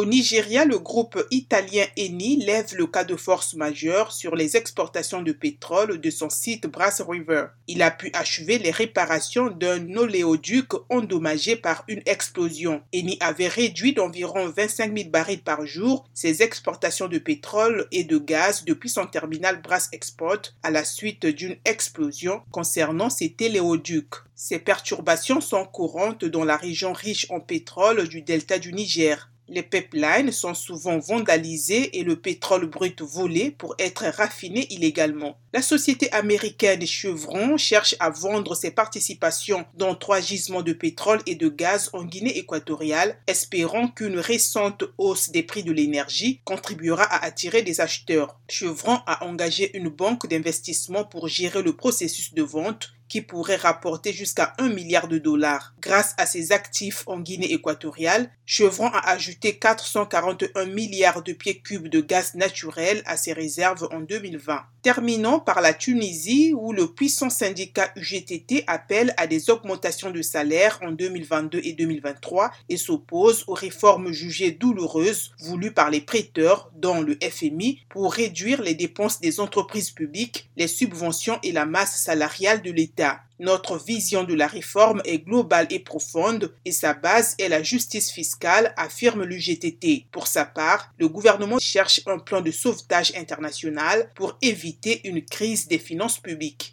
Au Nigeria, le groupe italien Eni lève le cas de force majeure sur les exportations de pétrole de son site Brass River. Il a pu achever les réparations d'un oléoduc endommagé par une explosion. Eni avait réduit d'environ 25 000 barils par jour ses exportations de pétrole et de gaz depuis son terminal Brass Export à la suite d'une explosion concernant ces téléoducs. Ces perturbations sont courantes dans la région riche en pétrole du delta du Niger. Les pipelines sont souvent vandalisés et le pétrole brut volé pour être raffiné illégalement. La société américaine Chevron cherche à vendre ses participations dans trois gisements de pétrole et de gaz en Guinée équatoriale, espérant qu'une récente hausse des prix de l'énergie contribuera à attirer des acheteurs. Chevron a engagé une banque d'investissement pour gérer le processus de vente qui pourrait rapporter jusqu'à 1 milliard de dollars. Grâce à ses actifs en Guinée équatoriale, Chevron a ajouté 441 milliards de pieds cubes de gaz naturel à ses réserves en 2020. Terminons par la Tunisie où le puissant syndicat UGTT appelle à des augmentations de salaire en 2022 et 2023 et s'oppose aux réformes jugées douloureuses voulues par les prêteurs, dont le FMI, pour réduire les dépenses des entreprises publiques, les subventions et la masse salariale de Notre vision de la réforme est globale et profonde et sa base est la justice fiscale, affirme l'UGTT. Pour sa part, le gouvernement cherche un plan de sauvetage international pour éviter une crise des finances publiques.